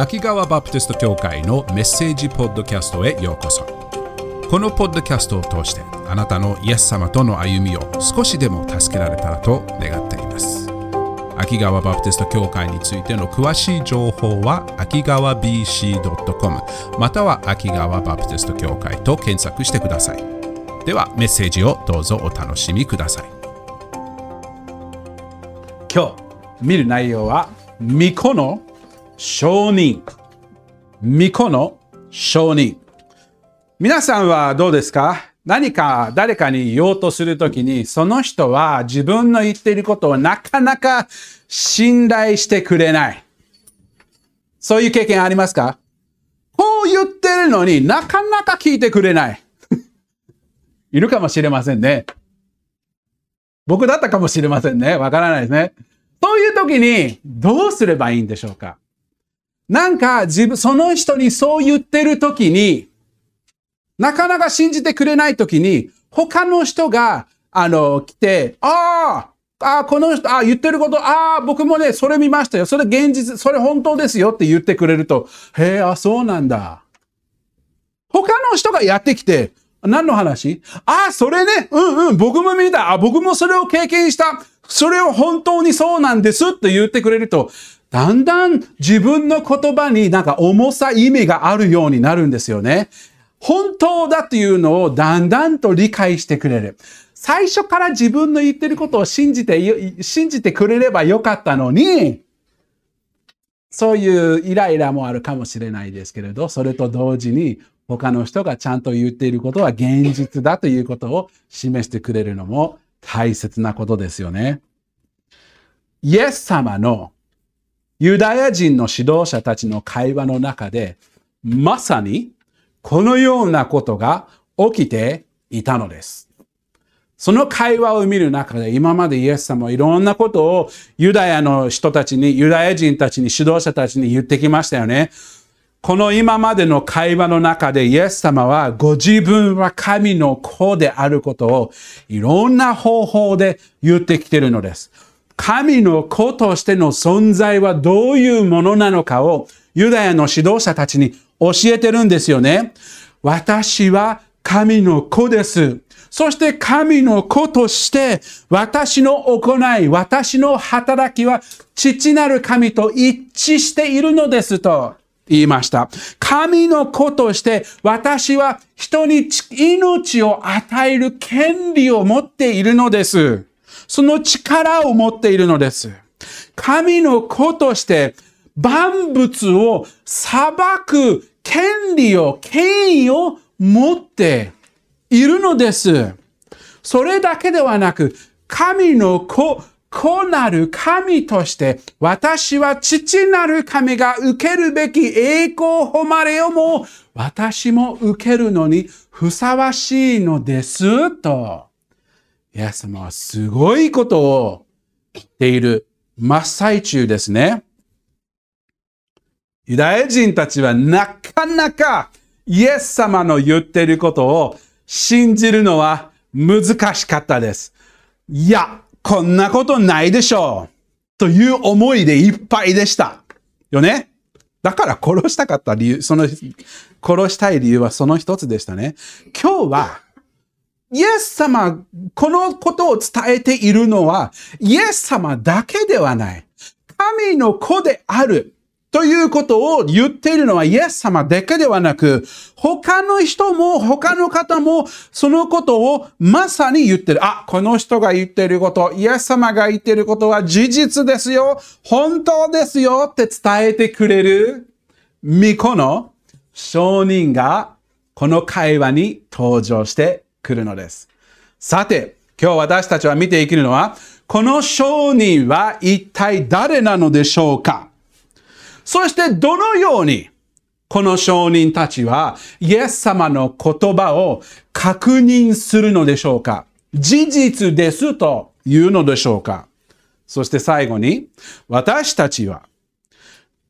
秋川バプテスト教会のメッセージポッドキャストへようこそ。このポッドキャストを通してあなたのイエス様との歩みを少しでも助けられたらと願っています。秋川バプテスト教会についての詳しい情報は秋川 BC.com または秋川バプテスト教会と検索してください。ではメッセージをどうぞお楽しみください。今日見る内容は巫女の証人。巫女の証人。皆さんはどうですか？何か誰かに言おうとするときにその人は自分の言っていることをなかなか信頼してくれない。そういう経験ありますか？こう言ってるのになかなか聞いてくれない。いるかもしれませんね。僕だったかもしれませんね。わからないですね。そういう時にどうすればいいんでしょうか？なんか自分、その人にそう言ってる時に、なかなか信じてくれない時に、他の人が、あの、来て、ああ、ああ、この人、ああ、言ってること、ああ、僕もね、それ見ましたよ。それ現実、それ本当ですよって言ってくれると、へえ、あ、そうなんだ。他の人がやってきて、何の話？ああ、それね、うんうん、僕も見た。あ、僕もそれを経験した。それを本当にそうなんですって言ってくれると、だんだん自分の言葉になんか重さ、意味があるようになるんですよね。本当だというのをだんだんと理解してくれる。最初から自分の言ってることを信じて、信じてくれればよかったのに、そういうイライラもあるかもしれないですけれど、それと同時に他の人がちゃんと言っていることは現実だということを示してくれるのも大切なことですよね。イエス様のユダヤ人の指導者たちの会話の中で、まさにこのようなことが起きていたのです。その会話を見る中で今までイエス様はいろんなことをユダヤの人たちに、ユダヤ人たちに、指導者たちに言ってきましたよね。この今までの会話の中でイエス様はご自分は神の子であることをいろんな方法で言ってきているのです。神の子としての存在はどういうものなのかをユダヤの指導者たちに教えてるんですよね。私は神の子です。そして神の子として私の行い、私の働きは父なる神と一致しているのですと言いました。神の子として私は人に命を与える権利を持っているのです。その力を持っているのです。神の子として万物を裁く権利を、権威を持っているのです。それだけではなく、神の子、子なる神として、私は父なる神が受けるべき栄光誉れをも、私も受けるのにふさわしいのです、と。イエス様はすごいことを言っている真っ最中ですね。ユダヤ人たちはなかなかイエス様の言っていることを信じるのは難しかったです。いや、こんなことないでしょう。という思いでいっぱいでした。よねだから殺したかった理由、その、殺したい理由はその一つでしたね。今日は、イエス様、このことを伝えているのは、イエス様だけではない。神の子である。ということを言っているのはイエス様だけではなく、他の人も他の方もそのことをまさに言ってる。あ、この人が言ってること、イエス様が言ってることは事実ですよ。本当ですよって伝えてくれる巫女の証人がこの会話に登場してくるのです。さて、今日私たちは見ていけるのは、この証人は一体誰なのでしょうか？そしてどのようにこの証人たちはイエス様の言葉を確認するのでしょうか？事実ですというのでしょうか？そして最後に私たちは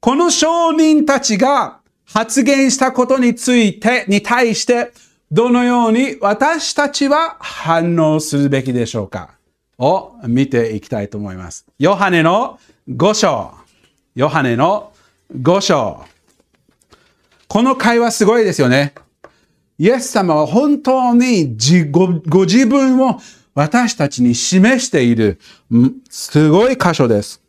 この証人たちが発言したことについて、に対してどのように私たちは反応するべきでしょうか？を見ていきたいと思います。ヨハネの5章。ヨハネの5章。この会話すごいですよね。イエス様は本当にごご自分を私たちに示している、すごい箇所です。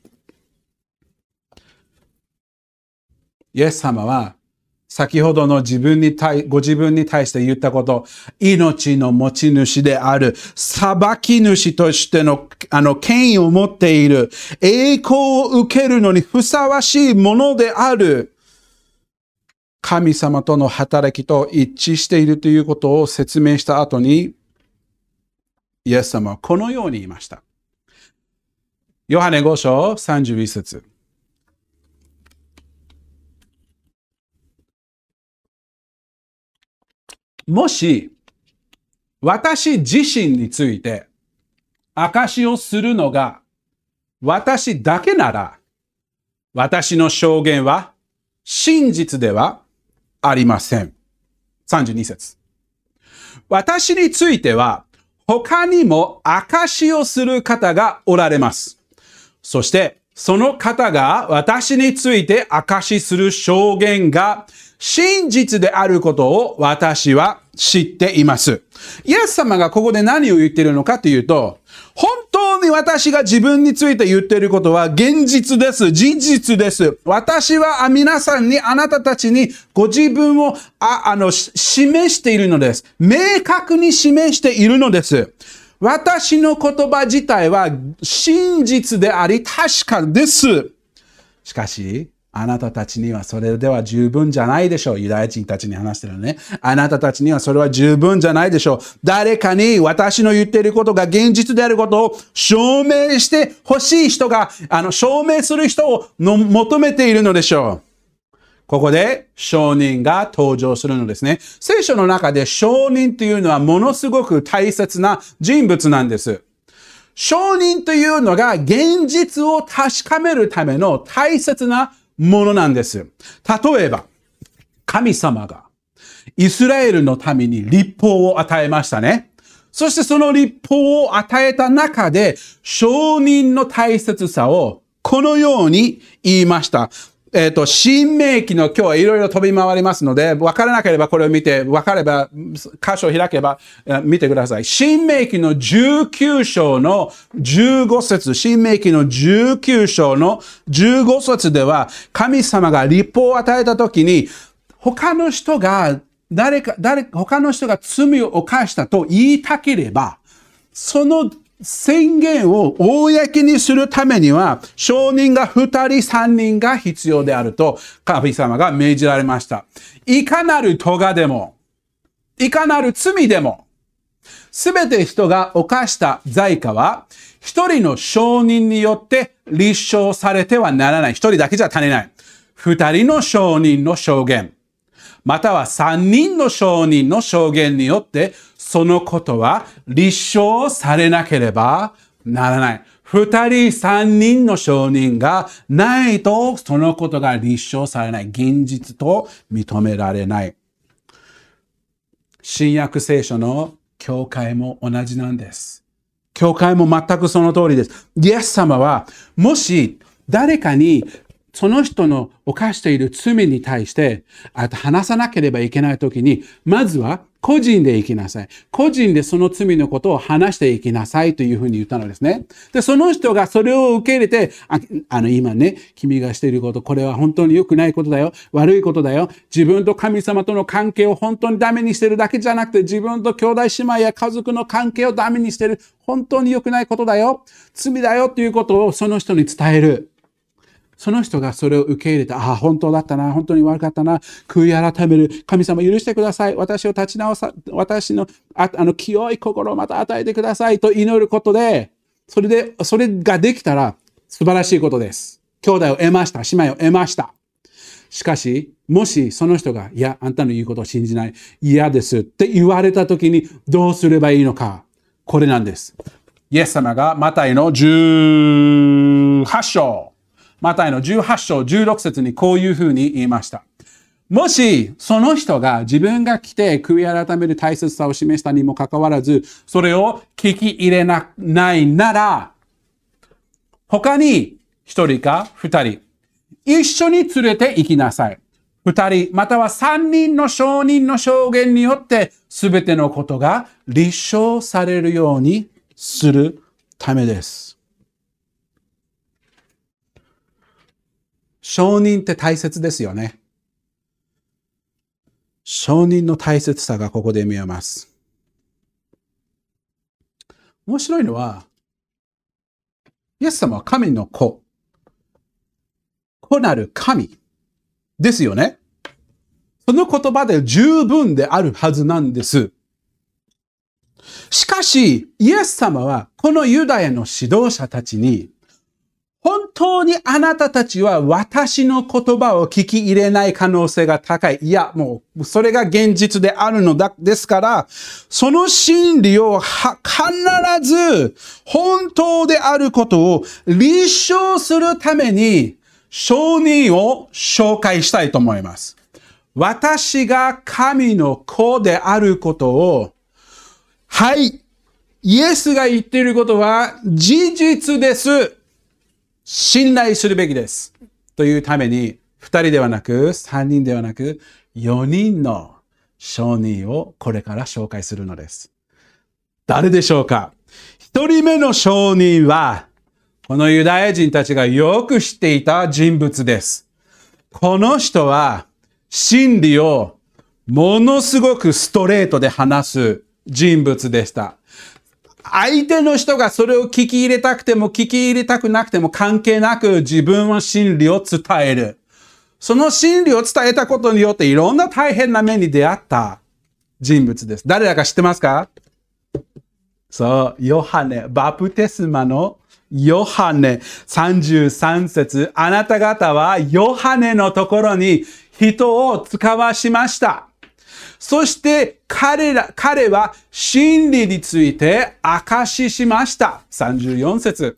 イエス様は先ほどの自分に対、ご自分に対して言ったこと、命の持ち主である、裁き主としての、あの、権威を持っている、栄光を受けるのにふさわしいものである、神様との働きと一致しているということを説明した後に、イエス様はこのように言いました。ヨハネ5章31節もし、私自身について証をするのが私だけなら、私の証言は真実ではありません。32節。私については他にも証をする方がおられます。そして、その方が私について証しする証言が真実であることを私は知っています。イエス様がここで何を言っているのかというと、本当に私が自分について言っていることは現実です。事実です。私は皆さんに、あなたたちにご自分をああの示しているのです。明確に示しているのです。私の言葉自体は真実であり確かです。しかし、あなたたちにはそれでは十分じゃないでしょう。ユダヤ人たちに話してるのね。あなたたちにはそれは十分じゃないでしょう。誰かに私の言っていることが現実であることを証明して欲しい人が、あの、証明する人をの求めているのでしょう。ここで証人が登場するのですね。聖書の中で証人というのはものすごく大切な人物なんです。証人というのが現実を確かめるための大切なものなんです。例えば、神様がイスラエルのために立法を与えましたね。そしてその立法を与えた中で、承認の大切さをこのように言いました。えっ、ー、と、新明記の今日はいろいろ飛び回りますので、分からなければこれを見て、分かれば、箇所を開けば、見てください。新明記の19章の15節新明記の19章の15節では、神様が立法を与えたときに、他の人が、誰か、誰、他の人が罪を犯したと言いたければ、その宣言を公にするためには、証人が二人三人が必要であると、神様が命じられました。いかなる咎でも、いかなる罪でも、すべて人が犯した罪過は、一人の証人によって立証されてはならない。一人だけじゃ足りない。二人の証人の証言。または三人の証人の証言によって、そのことは立証されなければならない。二人三人の証人がないと、そのことが立証されない。現実と認められない。新約聖書の教会も同じなんです。教会も全くその通りです。イエス様は、もし誰かにその人の犯している罪に対して、あと話さなければいけないときに、まずは個人で行きなさい。個人でその罪のことを話していきなさいというふうに言ったのですね。で、その人がそれを受け入れて、ああの、今ね、君がしていること、これは本当に良くないことだよ。悪いことだよ。自分と神様との関係を本当にダメにしてるだけじゃなくて、自分と兄弟姉妹や家族の関係をダメにしてる。本当に良くないことだよ。罪だよということをその人に伝える。その人がそれを受け入れて、ああ、本当だったな、本当に悪かったな、悔い改める、神様許してください、私を立ち直さ、私の、ああの、清い心をまた与えてくださいと祈ることで、それで、それができたら素晴らしいことです。兄弟を得ました、姉妹を得ました。しかし、もしその人が、いや、あんたの言うことを信じない、嫌ですって言われた時にどうすればいいのか。これなんです。イエス様がマタイの18章マタイの18章16節にこういうふうに言いました。もし、その人が自分が来て悔い改める大切さを示したにもかかわらず、それを聞き入れなないなら、他に一人か二人、一緒に連れて行きなさい。二人、または三人の証人の証言によって、すべてのことが立証されるようにするためです。証人って大切ですよね。証人の大切さがここで見えます。面白いのは、イエス様は神の子。子なる神ですよね。その言葉で十分であるはずなんです。しかし、イエス様はこのユダヤの指導者たちに、当にあなたたちは私の言葉を聞き入れない可能性が高い。いや、もう、それが現実であるのだ、ですから、その真理を必ず本当であることを立証するために、証人を紹介したいと思います。私が神の子であることを、はい、イエスが言っていることは事実です。信頼するべきです。というために、二人ではなく、三人ではなく、四人の証人をこれから紹介するのです。誰でしょうか？一人目の証人は、このユダヤ人たちがよく知っていた人物です。この人は、真理をものすごくストレートで話す人物でした。相手の人がそれを聞き入れたくても聞き入れたくなくても関係なく自分は真理を伝える。その真理を伝えたことによっていろんな大変な目に出会った人物です。誰だか知ってますか？そう、ヨハネ、バプテスマのヨハネ33節あなた方はヨハネのところに人を使わしました。そして彼ら、彼は真理について証ししました。34節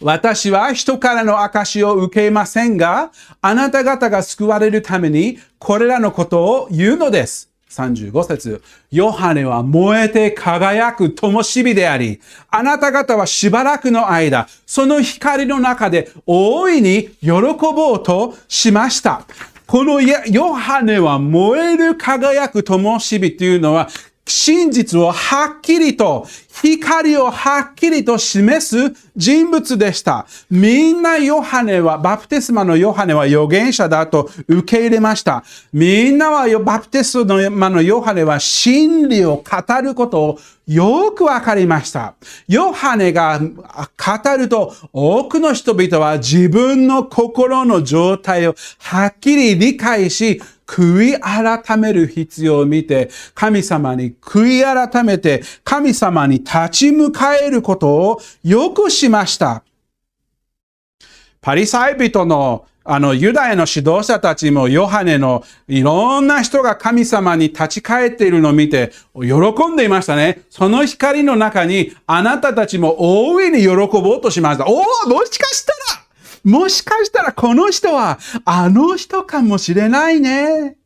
私は人からの証を受けませんが、あなた方が救われるためにこれらのことを言うのです。35節ヨハネは燃えて輝く灯火であり、あなた方はしばらくの間、その光の中で大いに喜ぼうとしました。このヨハネは燃える輝く灯火というのは、真実をはっきりと、光をはっきりと示す人物でした。みんなヨハネは、バプテスマのヨハネは預言者だと受け入れました。みんなはバプテスマのヨハネは真理を語ることをよくわかりました。ヨハネが語ると多くの人々は自分の心の状態をはっきり理解し、悔い改める必要を見て、神様に悔い改めて、神様に立ち向かえることをよくしました。パリサイ人のあの、ユダヤの指導者たちもヨハネのいろんな人が神様に立ち返っているのを見て喜んでいましたね。その光の中にあなたたちも大いに喜ぼうとしました。おお、もしかしたらもしかしたらこの人はあの人かもしれないね。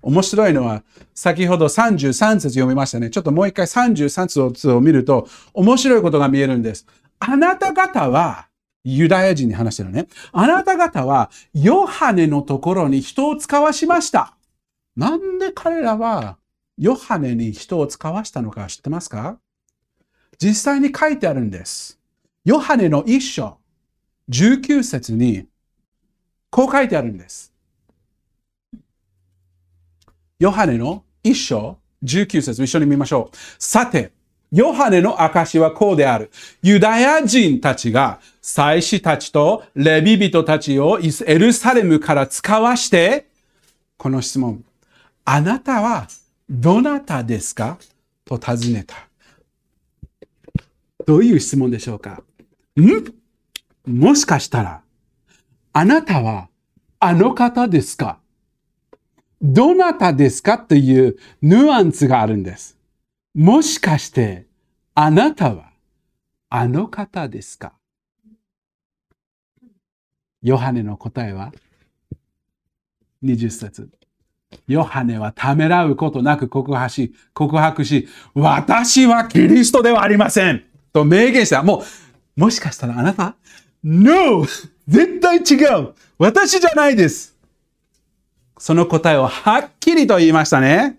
面白いのは、先ほど33節読みましたね。ちょっともう一回33節を見ると、面白いことが見えるんです。あなた方は、ユダヤ人に話してるね。あなた方は、ヨハネのところに人を使わしました。なんで彼らは、ヨハネに人を使わしたのか知ってますか？実際に書いてあるんです。ヨハネの一章、19節に、こう書いてあるんです。ヨハネの一章、19節一緒に見ましょう。さて、ヨハネの証はこうである。ユダヤ人たちが祭司たちとレビ人たちをエルサレムから使わして、この質問。あなたはどなたですか？と尋ねた。どういう質問でしょうか？ん？もしかしたら、あなたはあの方ですか？どなたですかというヌアンスがあるんです。もしかして、あなたはあの方ですか？ヨハネの答えは？20節。ヨハネはためらうことなく告白し、告白し、私はキリストではありません。と明言した。もうもしかしたらあなた、No! 絶対違う私じゃないですその答えをはっきりと言いましたね。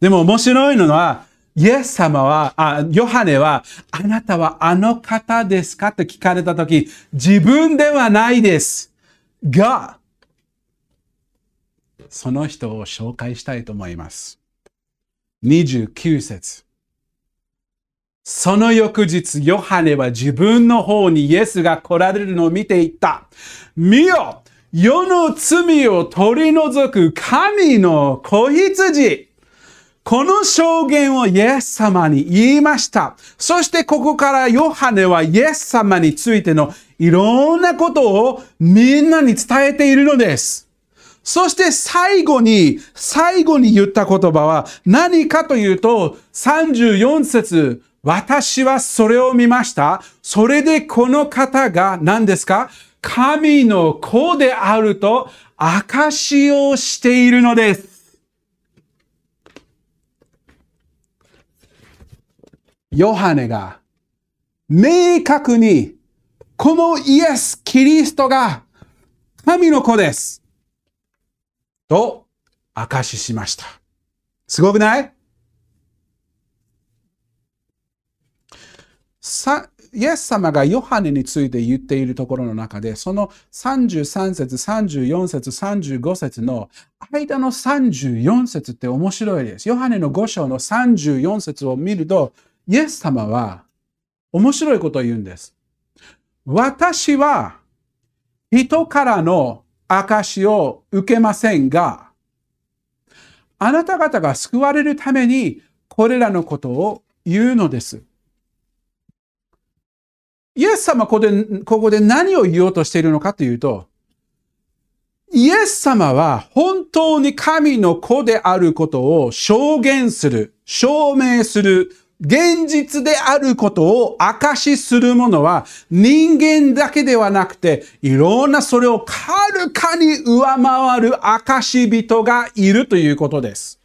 でも面白いのは、イエス様は、あ、ヨハネは、あなたはあの方ですか？と聞かれたとき、自分ではないです。が、その人を紹介したいと思います。29節。その翌日、ヨハネは自分の方にイエスが来られるのを見ていった。見よ世の罪を取り除く神の子羊。この証言をイエス様に言いました。そしてここからヨハネはイエス様についてのいろんなことをみんなに伝えているのです。そして最後に、最後に言った言葉は何かというと、34節私はそれを見ました。それでこの方が何ですか？神の子であると証をしているのです。ヨハネが明確にこのイエス・キリストが神の子です。と証ししました。すごくない？イエス様がヨハネについて言っているところの中で、その33節、34節、35節の間の34節って面白いです。ヨハネの5章の34節を見ると、イエス様は面白いことを言うんです。私は人からの証を受けませんが、あなた方が救われるためにこれらのことを言うのです。イエス様ここでここで何を言おうとしているのかというと、イエス様は本当に神の子であることを証言する、証明する、現実であることを証しするものは人間だけではなくて、いろんなそれを遥かに上回る証人がいるということです。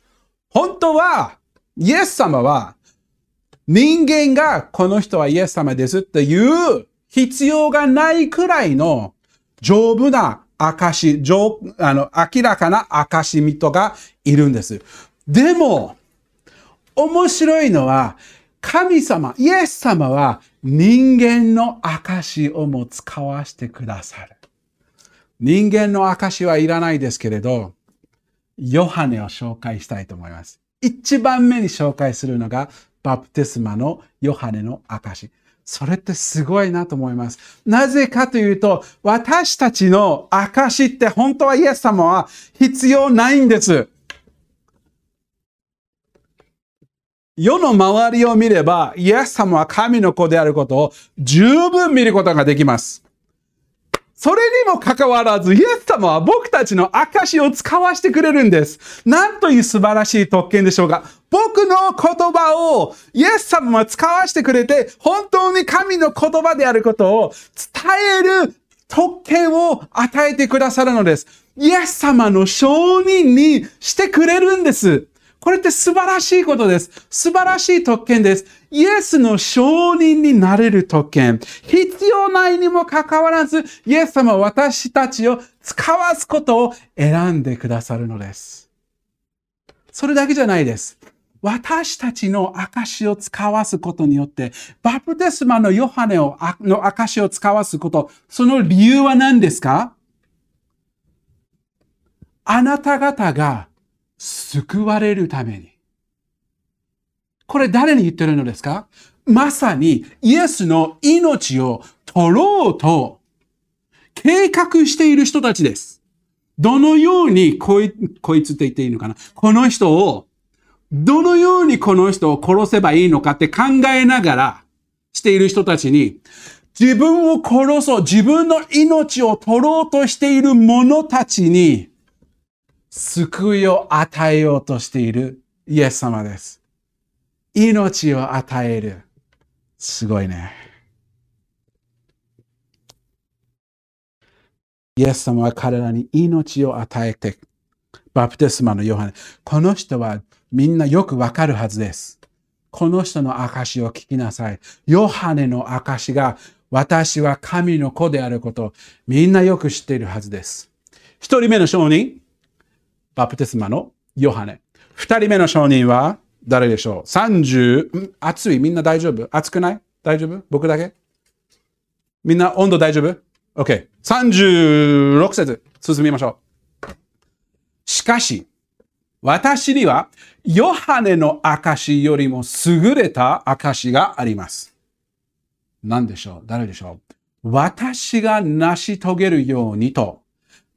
本当は、イエス様は人間がこの人はイエス様ですっていう必要がないくらいの丈夫な証、あの明らかな証人がいるんです。でも、面白いのは、神様、イエス様は人間の証をも使わせてくださる。人間の証はいらないですけれど、ヨハネを紹介したいと思います。一番目に紹介するのがバプテスマのヨハネの証。それってすごいなと思います。なぜかというと、私たちの証って本当はイエス様は必要ないんです。世の周りを見れば、イエス様は神の子であることを十分見ることができます。それにもかかわらず、イエス様は僕たちの証を使わせてくれるんです。なんという素晴らしい特権でしょうか。僕の言葉をイエス様は使わせてくれて、本当に神の言葉であることを伝える特権を与えてくださるのです。イエス様の承認にしてくれるんです。これって素晴らしいことです。素晴らしい特権です。イエスの承認になれる特権。必要ないにもかかわらず、イエス様は私たちを使わすことを選んでくださるのです。それだけじゃないです。私たちの証を使わすことによって、バプテスマのヨハネをの証を使わすこと、その理由は何ですか？あなた方が救われるために。これ誰に言ってるのですか？まさにイエスの命を取ろうと計画している人たちです。どのようにこいこいつって言っていいのかな？この人を、どのようにこの人を殺せばいいのかって考えながらしている人たちに、自分を殺そう、自分の命を取ろうとしている者たちに、救いを与えようとしているイエス様です。命を与える。すごいね。イエス様は彼らに命を与えて、バプテスマのヨハネ。この人はみんなよくわかるはずです。この人の証を聞きなさい。ヨハネの証が私は神の子であることみんなよく知っているはずです。一人目の証人、バプテスマのヨハネ。二人目の証人は誰でしょう ?30、ん暑いみんな大丈夫？暑くない？大丈夫？僕だけ？みんな温度大丈夫 ?OK。36節進みましょう。しかし、私にはヨハネの証よりも優れた証があります。何でしょう？誰でしょう？私が成し遂げるようにと、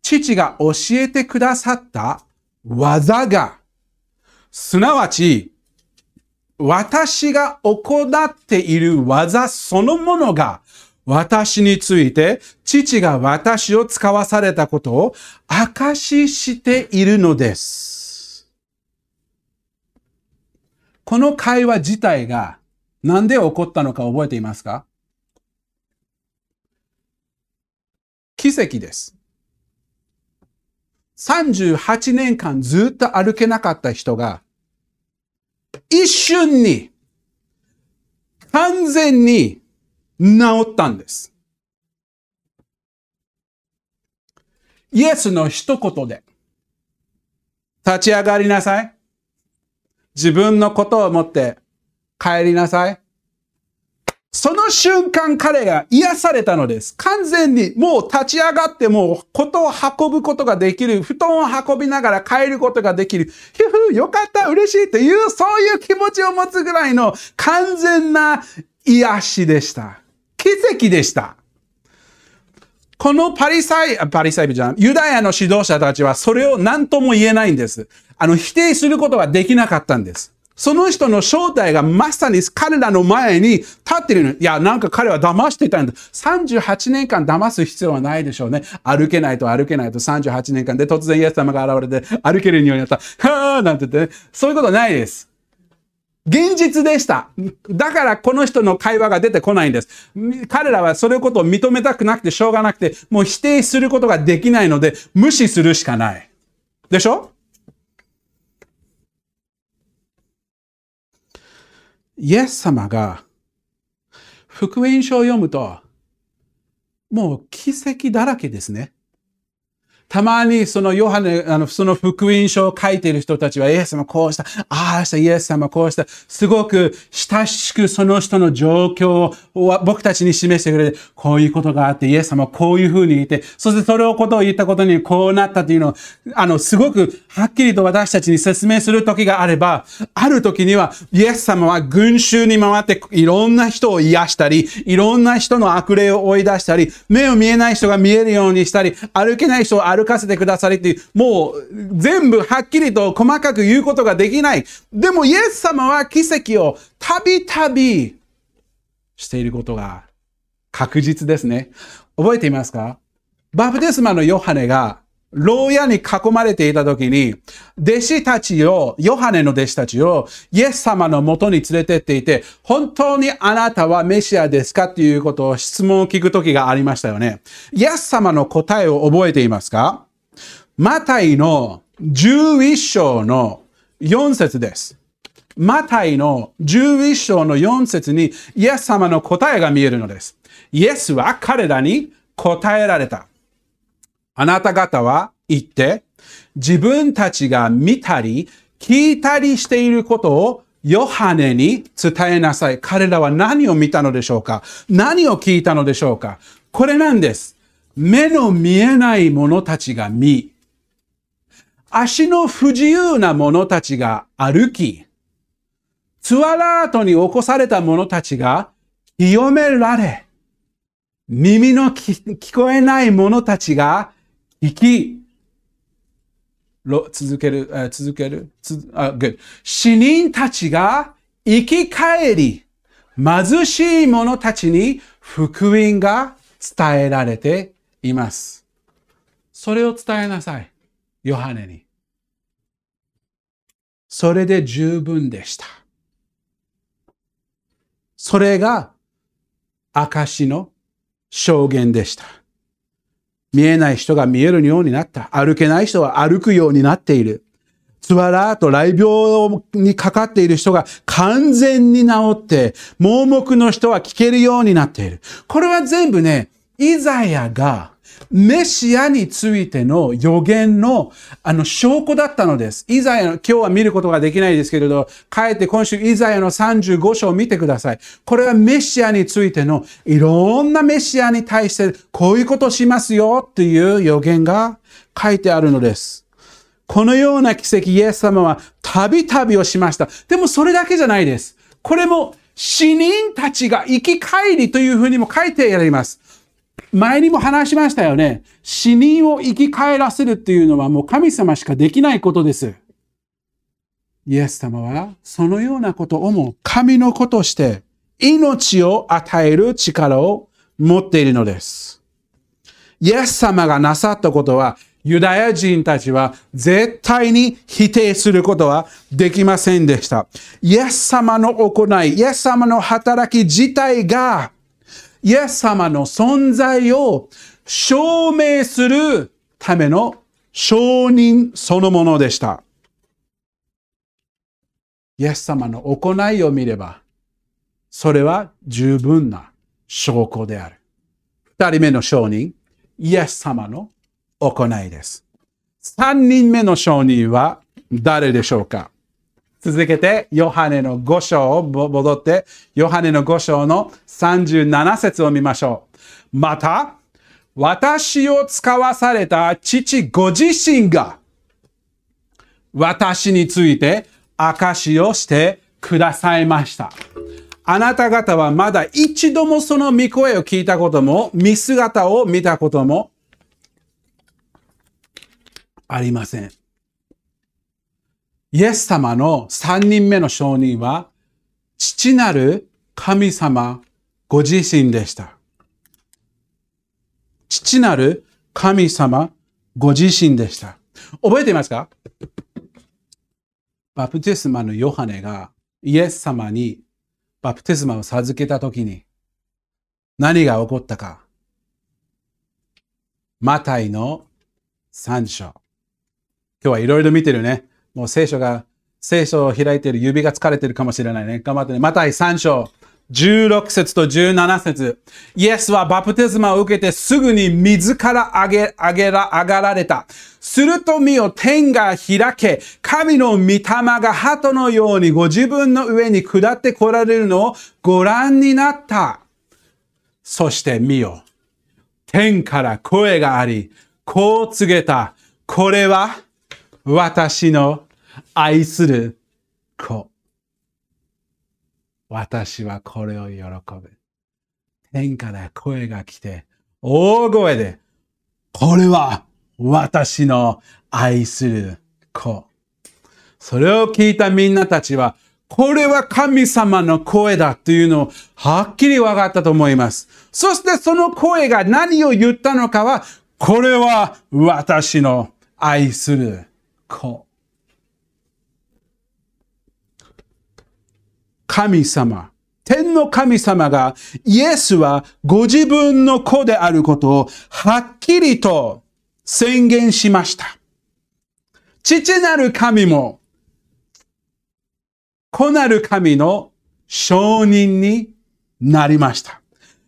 父が教えてくださった技が、すなわち、私が行っている技そのものが、私について、父が私を使わされたことを証ししているのです。この会話自体が何で起こったのか覚えていますか？奇跡です。38年間ずっと歩けなかった人が、一瞬に、完全に治ったんです。イエスの一言で、立ち上がりなさい。自分のことを持って帰りなさい。その瞬間彼が癒されたのです。完全にもう立ち上がってもうことを運ぶことができる。布団を運びながら帰ることができる。ひふ、よかった、嬉しいという、そういう気持ちを持つぐらいの完全な癒しでした。奇跡でした。このパリサイ、パリサイ人じゃん、ユダヤの指導者たちはそれを何とも言えないんです。あの、否定することができなかったんです。その人の正体がまさに彼らの前に立っているの。いや、なんか彼は騙していたんだ。38年間騙す必要はないでしょうね。歩けないと歩けないと38年間で突然イエス様が現れて歩けるようになった。はぁーなんて言ってね。そういうことないです。現実でした。だからこの人の会話が出てこないんです。彼らはそれことを認めたくなくてしょうがなくて、もう否定することができないので、無視するしかない。でしょ？イエス様が福音書を読むと、もう奇跡だらけですね。たまにそのヨハネ、あの、その福音書を書いている人たちは、イエス様こうした、ああした、イエス様こうした、すごく親しくその人の状況を僕たちに示してくれて、こういうことがあって、イエス様こういうふうに言って、そしてそれをことを言ったことにこうなったというのを、あの、すごくはっきりと私たちに説明する時があれば、ある時には、イエス様は群衆に回っていろんな人を癒したり、いろんな人の悪霊を追い出したり、目を見えない人が見えるようにしたり、歩けない人を歩歩かせてくださりっていう、もう全部はっきりと細かく言うことができない。でもイエス様は奇跡をたびたびしていることが確実ですね。覚えていますか？バプテスマのヨハネが牢屋に囲まれていた時に、弟子たちを、ヨハネの弟子たちを、イエス様の元に連れてっていて、本当にあなたはメシアですかっていうことを質問を聞く時がありましたよね。イエス様の答えを覚えていますか？マタイの11章の4節です。マタイの11章の4節にイエス様の答えが見えるのです。イエスは彼らに答えられた。あなた方は言って、自分たちが見たり聞いたりしていることをヨハネに伝えなさい。彼らは何を見たのでしょうか？何を聞いたのでしょうか？これなんです。目の見えない者たちが見、足の不自由な者たちが歩き、ツアラートに起こされた者たちが清められ、耳の聞こえない者たちが生き、続ける、続ける、あ、good. 死人たちが生き返り、貧しい者たちに福音が伝えられています。それを伝えなさい。ヨハネに。それで十分でした。それが証の証言でした。見えない人が見えるようになった。歩けない人は歩くようになっている。つわらーと雷病にかかっている人が完全に治って、盲目の人は聞けるようになっている。これは全部ね、イザヤがメシアについての予言のあの証拠だったのです。イザヤの、今日は見ることができないですけれど、帰って今週イザヤの35章を見てください。これはメシアについてのいろんなメシアに対してこういうことしますよっていう予言が書いてあるのです。このような奇跡、イエス様はたびたびをしました。でもそれだけじゃないです。これも死人たちが生き返りというふうにも書いてあります。前にも話しましたよね。死人を生き返らせるっていうのはもう神様しかできないことです。イエス様はそのようなことをも神の子として命を与える力を持っているのです。イエス様がなさったことはユダヤ人たちは絶対に否定することはできませんでした。イエス様の行い、イエス様の働き自体がイエス様の存在を証明するための証人そのものでした。イエス様の行いを見れば、それは十分な証拠である。二人目の証人、イエス様の行いです。三人目の証人は誰でしょうか？続けて、ヨハネの5章を戻って、ヨハネの5章の37節を見ましょう。また、私を使わされた父ご自身が、私について証をしてくださいました。あなた方はまだ一度もその御声を聞いたことも、見姿を見たこともありません。イエス様の三人目の証人は、父なる神様ご自身でした。父なる神様ご自身でした。覚えていますか？バプテスマのヨハネがイエス様にバプテスマを授けたときに何が起こったか。マタイの三章。今日はいろいろ見てるね。もう聖書が、聖書を開いている指が疲れてるかもしれないね。頑張ってね。マタイ3章、16節と17節イエスはバプテスマを受けてすぐに水から上げ、上げら、上がられた。すると見よ天が開け、神の御霊が鳩のようにご自分の上に下って来られるのをご覧になった。そして見よ。天から声があり、こう告げた。これは私の愛する子。私はこれを喜ぶ。天から声が来て、大声で、これは私の愛する子。それを聞いたみんなたちは、これは神様の声だというのをはっきり分かったと思います。そしてその声が何を言ったのかは、これは私の愛する子。神様、天の神様がイエスはご自分の子であることをはっきりと宣言しました。父なる神も子なる神の証人になりました。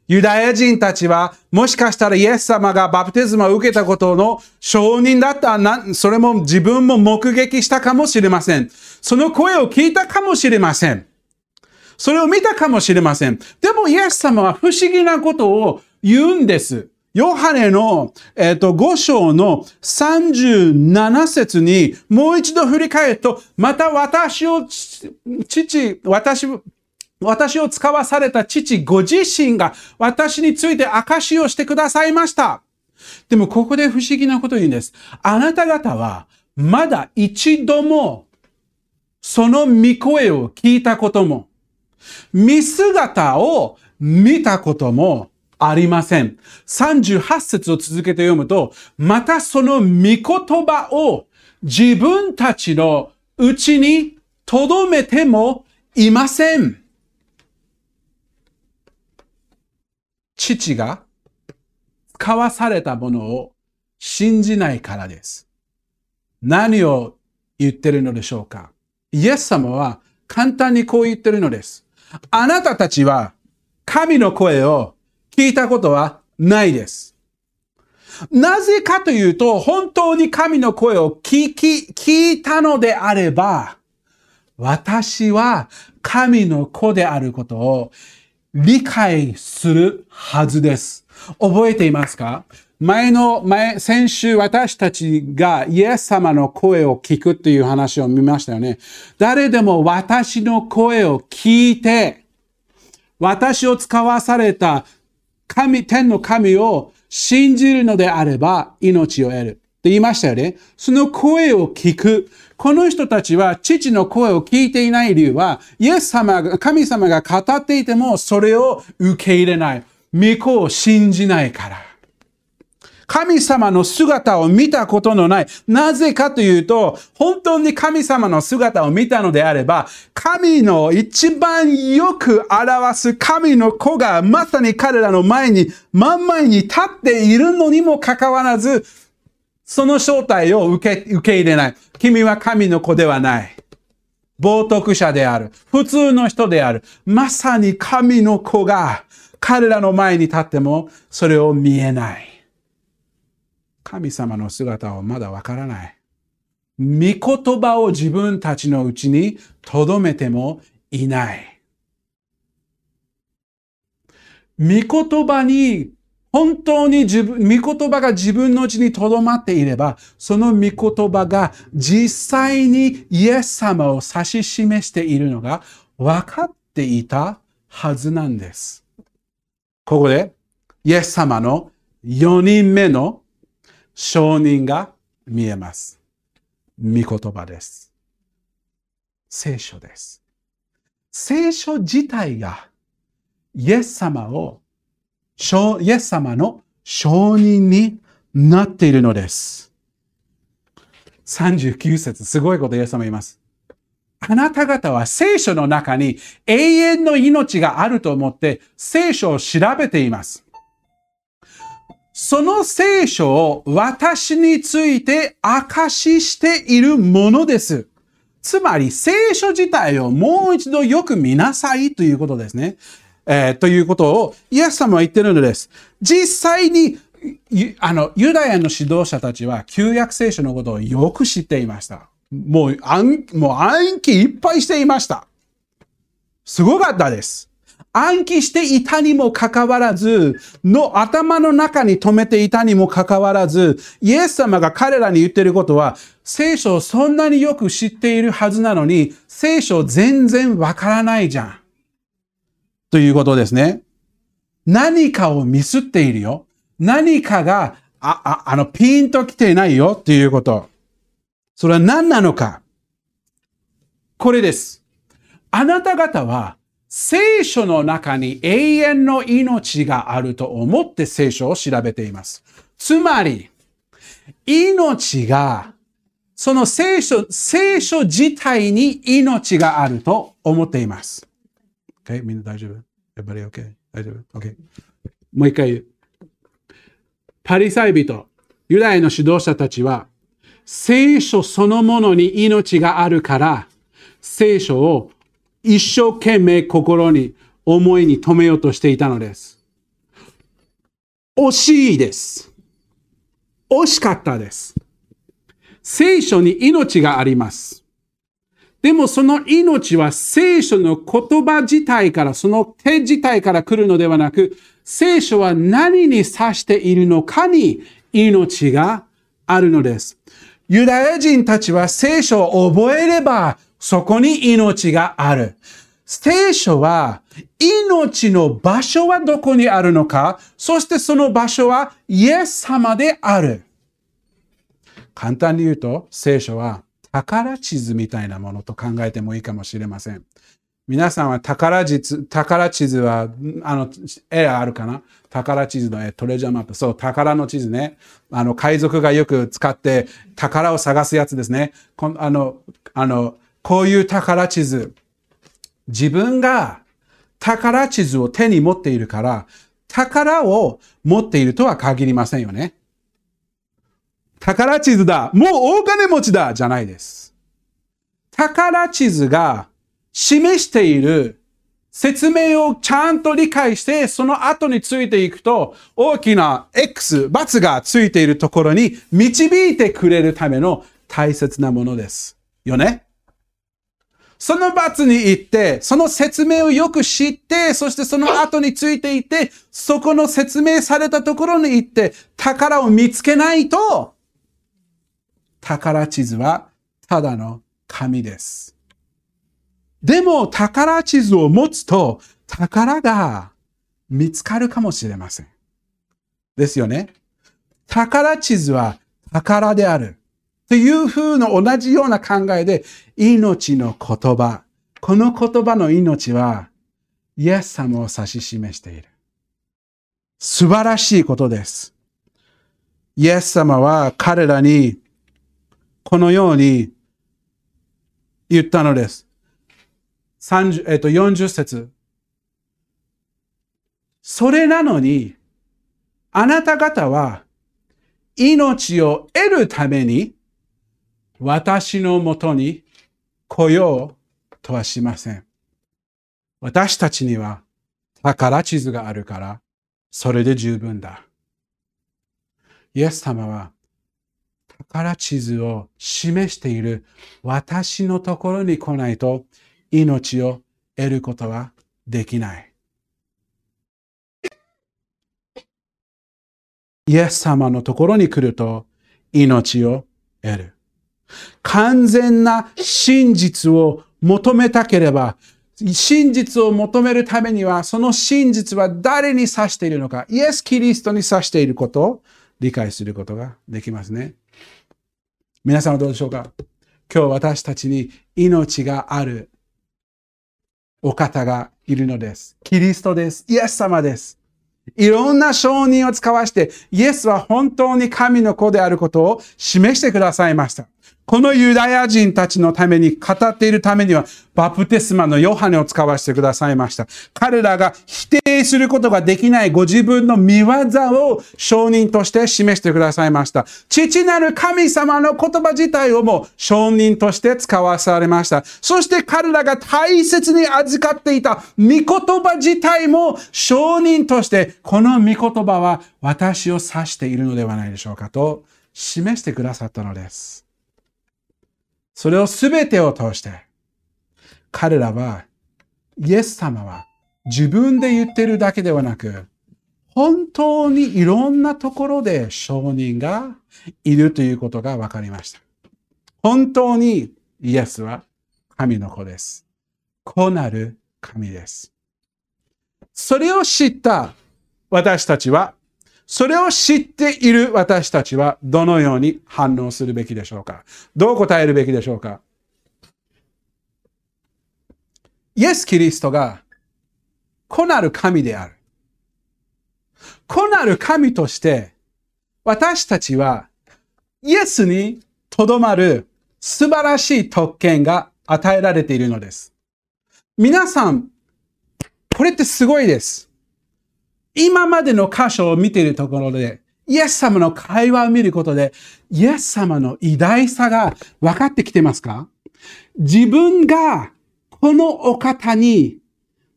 ユダヤ人たちは、もしかしたらイエス様がバプテスマを受けたことの証人だったな、それも自分も目撃したかもしれません。その声を聞いたかもしれません。それを見たかもしれません。でもイエス様は不思議なことを言うんです。ヨハネの、えっ、と、5章の37節にもう一度振り返ると、また私を、父、私、私を使わされた父ご自身が私について証しをしてくださいました。でもここで不思議なことを言うんです。あなた方はまだ一度もその御声を聞いたことも、見姿を見たこともありません。38節を続けて読むと、またその御言葉を自分たちのうちに留めてもいません。父が使わされたものを信じないからです。何を言ってるのでしょうかイエス様は簡単にこう言ってるのです。あなたたちは神の声を聞いたことはないです。なぜかというと、本当に神の声を聞き、聞いたのであれば、私は神の子であることを理解するはずです。覚えていますか？前の、前、先週私たちがイエス様の声を聞くという話を見ましたよね。誰でも私の声を聞いて、私を使わされた神、天の神を信じるのであれば命を得る。って言いましたよね。その声を聞く。この人たちは父の声を聞いていない理由は、イエス様が、神様が語っていてもそれを受け入れない。御子を信じないから。神様の姿を見たことのない。なぜかというと、本当に神様の姿を見たのであれば、神の一番よく表す神の子がまさに彼らの前に、真ん前に立っているのにもかかわらず、その正体を受け受け入れない。君は神の子ではない。冒涜者である。普通の人である。まさに神の子が彼らの前に立ってもそれを見えない。神様の姿はまだわからない。御言葉を自分たちのうちに留めてもいない。御言葉に本当に自分、御言葉が自分のうちに留まっていれば、その御言葉が実際にイエス様を指し示しているのが分かっていたはずなんです。ここで、イエス様の4人目の証人が見えます。御言葉です。聖書です。聖書自体がイエス様を、イエス様の証人になっているのです。39節、すごいことイエス様言います。あなた方は聖書の中に永遠の命があると思って聖書を調べています。その聖書を私について証ししているものです。つまり聖書自体をもう一度よく見なさいということですね。えー、ということをイエス様は言ってるのです。実際にあの、ユダヤの指導者たちは旧約聖書のことをよく知っていました。もう暗、もう暗記いっぱいしていました。すごかったです。暗記していたにもかかわらず、の頭の中に留めていたにもかかわらず、イエス様が彼らに言ってることは、聖書をそんなによく知っているはずなのに、聖書全然わからないじゃん。ということですね。何かをミスっているよ。何かが、あ、あ、あの、ピンと来ていないよっていうこと。それは何なのか。これです。あなた方は聖書の中に永遠の命があると思って聖書を調べています。つまり、命が、その聖書、聖書自体に命があると思っています。Okay? みんな大丈夫 ?Everybody okay? 大丈夫 ?Okay. もう一回言う。パリサイ人、ユダヤの指導者たちは、聖書そのものに命があるから、聖書を一生懸命心に思いに留めようとしていたのです。惜しいです。惜しかったです。聖書に命があります。でもその命は聖書の言葉自体から、その手自体から来るのではなく、聖書は何に指しているのかに命があるのです。ユダヤ人たちは聖書を覚えればそこに命がある。聖書は命の場所はどこにあるのか、そしてその場所はイエス様である。簡単に言うと、聖書は宝地図みたいなものと考えてもいいかもしれません。皆さんは宝地図、宝地図は、あの、絵あるかな？宝地図の絵、トレジャーマップ。そう、宝の地図ね。あの、海賊がよく使って宝を探すやつですね。こあの、あの、こういう宝地図。自分が宝地図を手に持っているから、宝を持っているとは限りませんよね。宝地図だもう大金持ちだじゃないです。宝地図が示している説明をちゃんと理解して、その後についていくと、大きな X、×がついているところに導いてくれるための大切なものです。よねその罰に行って、その説明をよく知って、そしてその後についていて、そこの説明されたところに行って、宝を見つけないと、宝地図はただの紙です。でも宝地図を持つと、宝が見つかるかもしれません。ですよね。宝地図は宝である。という風の同じような考えで、命の言葉。この言葉の命は、イエス様を指し示している。素晴らしいことです。イエス様は彼らに、このように言ったのです。30えっと、40節それなのに、あなた方は命を得るために私のもとに来ようとはしません。私たちには宝地図があるから、それで十分だ。イエス様は宝地図を示している私のところに来ないと命を得ることはできない。イエス様のところに来ると命を得る。完全な真実を求めたければ、真実を求めるためには、その真実は誰に指しているのか、イエス・キリストに指していることを理解することができますね。皆さんはどうでしょうか？今日私たちに命があるお方がいるのです。キリストです。イエス様です。いろんな証人を使わして、イエスは本当に神の子であることを示してくださいました。このユダヤ人たちのために語っているためには、バプテスマのヨハネを使わせてくださいました。彼らが否定することができないご自分の見業を証人として示してくださいました。父なる神様の言葉自体をも証人として使わされました。そして彼らが大切に預かっていた御言葉自体も証人として、この御言葉は私を指しているのではないでしょうかと示してくださったのです。それを全てを通して、彼らは、イエス様は自分で言ってるだけではなく、本当にいろんなところで証人がいるということが分かりました。本当にイエスは神の子です。子なる神です。それを知った私たちはそれを知っている私たちはどのように反応するべきでしょうか？どう答えるべきでしょうか？イエス・キリストが子なる神である。子なる神として私たちはイエスにとどまる素晴らしい特権が与えられているのです。皆さん、これってすごいです。今までの箇所を見ているところで、イエス様の会話を見ることで、イエス様の偉大さが分かってきてますか？自分がこのお方に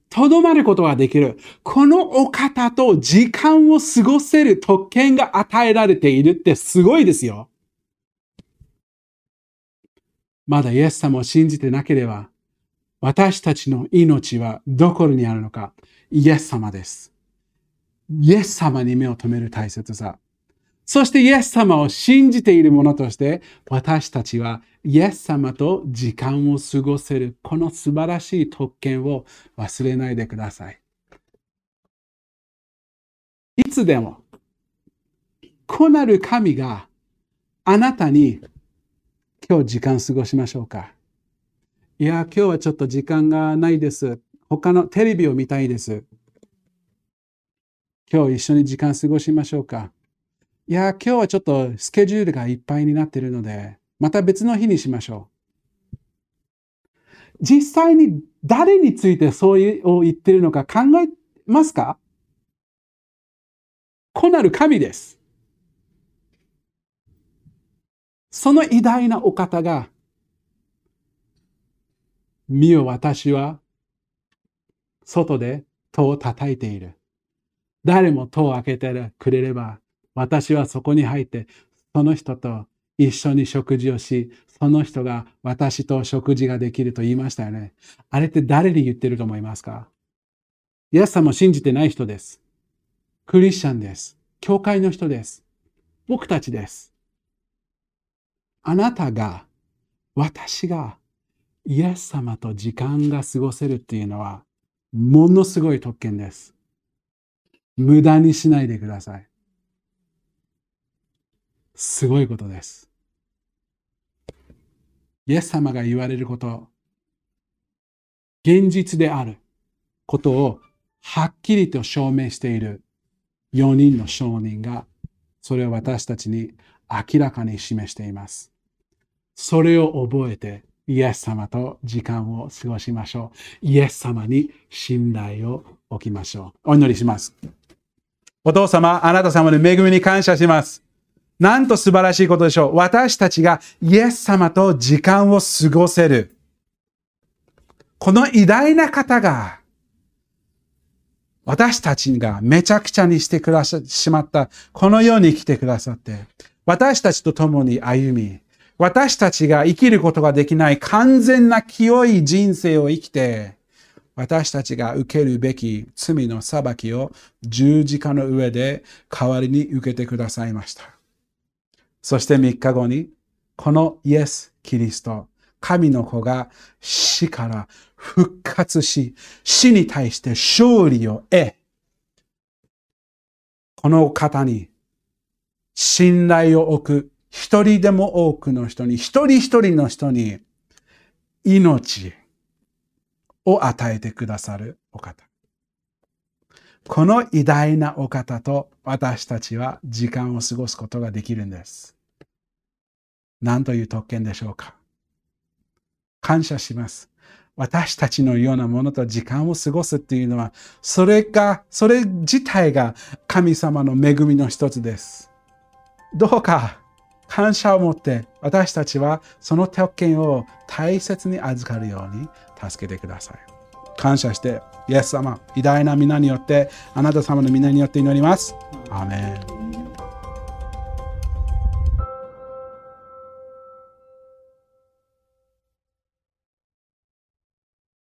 とどまることができる。このお方と時間を過ごせる特権が与えられているってすごいですよ。まだイエス様を信じてなければ、私たちの命はどこにあるのか、イエス様です。イエス様に目を留める大切さ。そしてイエス様を信じている者として、私たちはイエス様と時間を過ごせる、この素晴らしい特権を忘れないでください。いつでも、子なる神があなたに今日時間過ごしましょうか？いや、今日はちょっと時間がないです。他のテレビを見たいです。今日一緒に時間過ごしましょうか。いや、今日はちょっとスケジュールがいっぱいになっているので、また別の日にしましょう。実際に誰についてそういう言ってるのか考えますか？子なる神です。その偉大なお方が見よ私は外で戸を叩いている。誰も戸を開けてくれれば、私はそこに入って、その人と一緒に食事をし、その人が私と食事ができると言いましたよね。あれって誰に言ってると思いますか？イエス様を信じてない人です。クリスチャンです。教会の人です。僕たちです。あなたが、私が、イエス様と時間が過ごせるっていうのは、ものすごい特権です。無駄にしないでください。すごいことです。イエス様が言われること、現実であることをはっきりと証明している4人の証人が、それを私たちに明らかに示しています。それを覚えて、イエス様と時間を過ごしましょう。イエス様に信頼を置きましょう。お祈りします。お父様、あなた様の恵みに感謝します。なんと素晴らしいことでしょう。私たちがイエス様と時間を過ごせる。この偉大な方が、私たちがめちゃくちゃにしてくださってしまった、この世に来てくださって、私たちと共に歩み、私たちが生きることができない完全な清い人生を生きて、私たちが受けるべき罪の裁きを十字架の上で代わりに受けてくださいました。そして3日後に、このイエス・キリスト、神の子が死から復活し、死に対して勝利を得、この方に信頼を置く一人でも多くの人に、一人一人の人に命を与えてくださるお方。この偉大なお方と私たちは時間を過ごすことができるんです。何という特権でしょうか感謝します。私たちのようなものと時間を過ごすっていうのは、それが、それ自体が神様の恵みの一つです。どうか感謝を持って私たちはその特権を大切に預かるように助けてください。感謝して、イエス様、偉大な皆によって、あなた様の皆によって祈ります。アメン